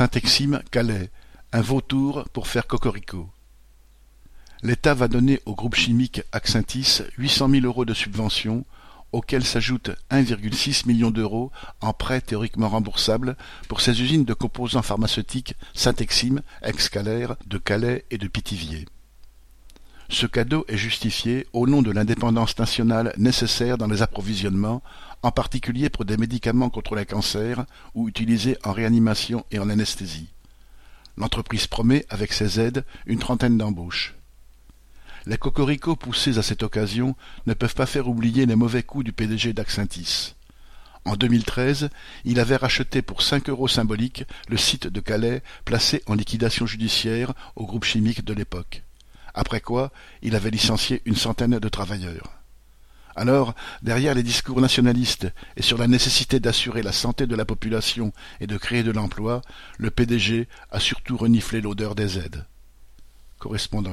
Saint-Exime Calais, un vautour pour faire cocorico. L'État va donner au groupe chimique huit cent mille euros de subvention, auxquels s'ajoutent 1,6 million d'euros en prêts théoriquement remboursables pour ses usines de composants pharmaceutiques Saint-Exime, Excalaire, de Calais et de Pithiviers. Ce cadeau est justifié au nom de l'indépendance nationale nécessaire dans les approvisionnements, en particulier pour des médicaments contre les cancers ou utilisés en réanimation et en anesthésie. L'entreprise promet, avec ses aides, une trentaine d'embauches. Les cocoricots poussés à cette occasion ne peuvent pas faire oublier les mauvais coups du PDG d'Axentis. En 2013, il avait racheté pour cinq euros symboliques le site de Calais placé en liquidation judiciaire au groupe chimique de l'époque après quoi il avait licencié une centaine de travailleurs. Alors, derrière les discours nationalistes et sur la nécessité d'assurer la santé de la population et de créer de l'emploi, le PDG a surtout reniflé l'odeur des aides. Correspondant.